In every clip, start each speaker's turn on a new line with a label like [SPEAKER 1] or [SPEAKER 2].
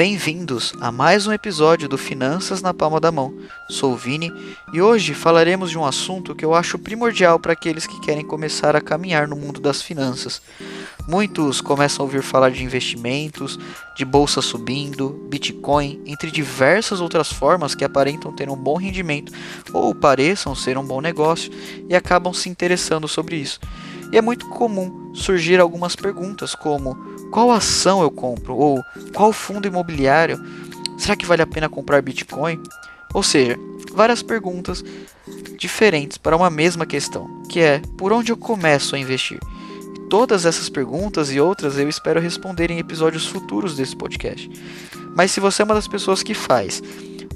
[SPEAKER 1] Bem-vindos a mais um episódio do Finanças na Palma da Mão. Sou o Vini e hoje falaremos de um assunto que eu acho primordial para aqueles que querem começar a caminhar no mundo das finanças. Muitos começam a ouvir falar de investimentos, de bolsa subindo, Bitcoin, entre diversas outras formas que aparentam ter um bom rendimento ou pareçam ser um bom negócio e acabam se interessando sobre isso. E é muito comum surgir algumas perguntas como qual ação eu compro? Ou qual fundo imobiliário? Será que vale a pena comprar Bitcoin? Ou seja, várias perguntas diferentes para uma mesma questão, que é por onde eu começo a investir? Todas essas perguntas e outras eu espero responder em episódios futuros desse podcast. Mas se você é uma das pessoas que faz,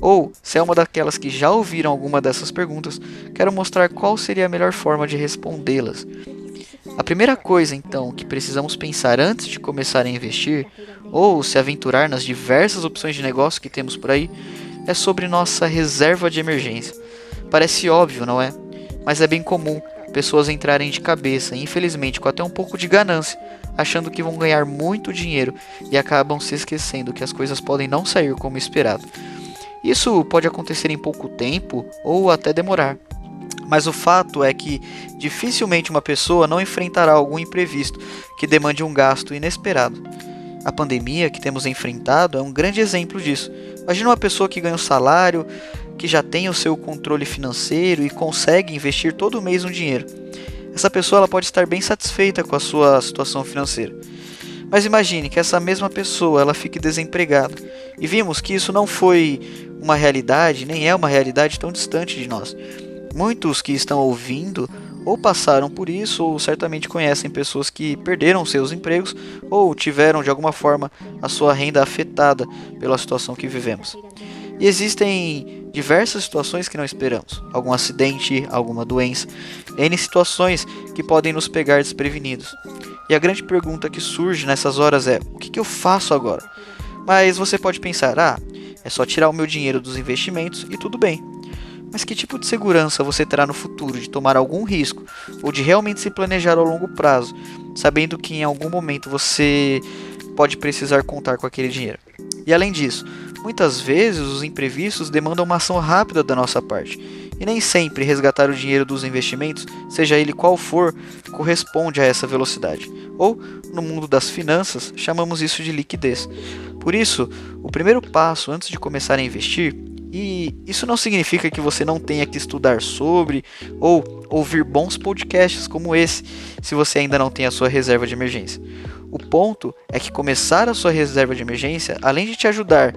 [SPEAKER 1] ou se é uma daquelas que já ouviram alguma dessas perguntas, quero mostrar qual seria a melhor forma de respondê-las. A primeira coisa, então, que precisamos pensar antes de começar a investir ou se aventurar nas diversas opções de negócio que temos por aí é sobre nossa reserva de emergência. Parece óbvio, não é? Mas é bem comum pessoas entrarem de cabeça, infelizmente com até um pouco de ganância, achando que vão ganhar muito dinheiro e acabam se esquecendo que as coisas podem não sair como esperado. Isso pode acontecer em pouco tempo ou até demorar. Mas o fato é que dificilmente uma pessoa não enfrentará algum imprevisto que demande um gasto inesperado. A pandemia que temos enfrentado é um grande exemplo disso. Imagina uma pessoa que ganha um salário, que já tem o seu controle financeiro e consegue investir todo mês um dinheiro. Essa pessoa ela pode estar bem satisfeita com a sua situação financeira. Mas imagine que essa mesma pessoa ela fique desempregada. E vimos que isso não foi uma realidade, nem é uma realidade tão distante de nós. Muitos que estão ouvindo ou passaram por isso, ou certamente conhecem pessoas que perderam seus empregos ou tiveram de alguma forma a sua renda afetada pela situação que vivemos. E existem diversas situações que não esperamos: algum acidente, alguma doença, N situações que podem nos pegar desprevenidos. E a grande pergunta que surge nessas horas é: o que, que eu faço agora? Mas você pode pensar: ah, é só tirar o meu dinheiro dos investimentos e tudo bem. Mas que tipo de segurança você terá no futuro de tomar algum risco ou de realmente se planejar ao longo prazo, sabendo que em algum momento você pode precisar contar com aquele dinheiro? E além disso, muitas vezes os imprevistos demandam uma ação rápida da nossa parte. E nem sempre resgatar o dinheiro dos investimentos, seja ele qual for, corresponde a essa velocidade. Ou, no mundo das finanças, chamamos isso de liquidez. Por isso, o primeiro passo antes de começar a investir e isso não significa que você não tenha que estudar sobre ou ouvir bons podcasts como esse, se você ainda não tem a sua reserva de emergência. O ponto é que começar a sua reserva de emergência, além de te ajudar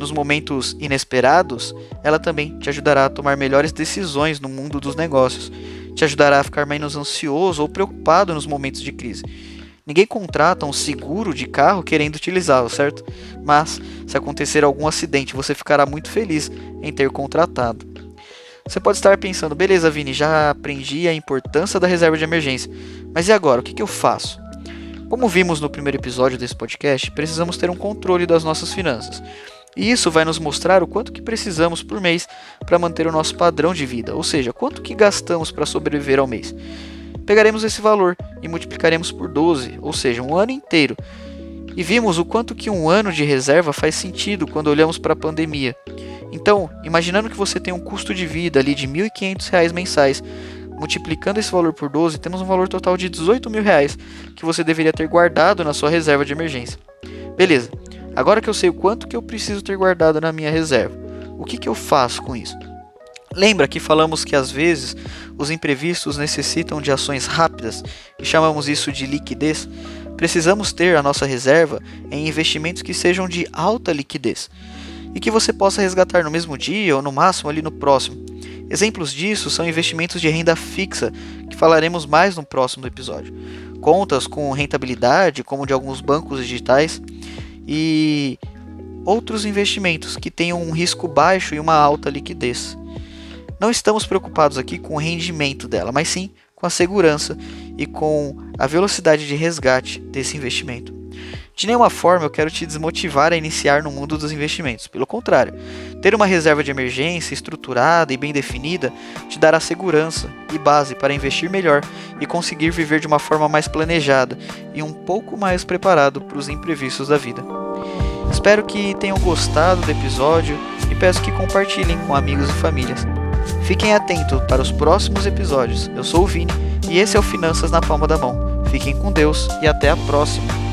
[SPEAKER 1] nos momentos inesperados, ela também te ajudará a tomar melhores decisões no mundo dos negócios, te ajudará a ficar menos ansioso ou preocupado nos momentos de crise Ninguém contrata um seguro de carro querendo utilizá-lo, certo? Mas, se acontecer algum acidente, você ficará muito feliz em ter contratado. Você pode estar pensando, beleza, Vini, já aprendi a importância da reserva de emergência, mas e agora? O que, que eu faço? Como vimos no primeiro episódio desse podcast, precisamos ter um controle das nossas finanças. E isso vai nos mostrar o quanto que precisamos por mês para manter o nosso padrão de vida, ou seja, quanto que gastamos para sobreviver ao mês pegaremos esse valor e multiplicaremos por 12, ou seja, um ano inteiro. E vimos o quanto que um ano de reserva faz sentido quando olhamos para a pandemia. Então, imaginando que você tem um custo de vida ali de R$ 1.500 mensais, multiplicando esse valor por 12, temos um valor total de 18 mil reais que você deveria ter guardado na sua reserva de emergência. Beleza, agora que eu sei o quanto que eu preciso ter guardado na minha reserva, o que, que eu faço com isso? Lembra que falamos que às vezes os imprevistos necessitam de ações rápidas e chamamos isso de liquidez? Precisamos ter a nossa reserva em investimentos que sejam de alta liquidez e que você possa resgatar no mesmo dia ou no máximo ali no próximo. Exemplos disso são investimentos de renda fixa, que falaremos mais no próximo episódio. Contas com rentabilidade, como de alguns bancos digitais, e outros investimentos que tenham um risco baixo e uma alta liquidez. Não estamos preocupados aqui com o rendimento dela, mas sim com a segurança e com a velocidade de resgate desse investimento. De nenhuma forma eu quero te desmotivar a iniciar no mundo dos investimentos. Pelo contrário, ter uma reserva de emergência estruturada e bem definida te dará segurança e base para investir melhor e conseguir viver de uma forma mais planejada e um pouco mais preparado para os imprevistos da vida. Espero que tenham gostado do episódio e peço que compartilhem com amigos e famílias. Fiquem atentos para os próximos episódios. Eu sou o Vini e esse é o Finanças na Palma da Mão. Fiquem com Deus e até a próxima!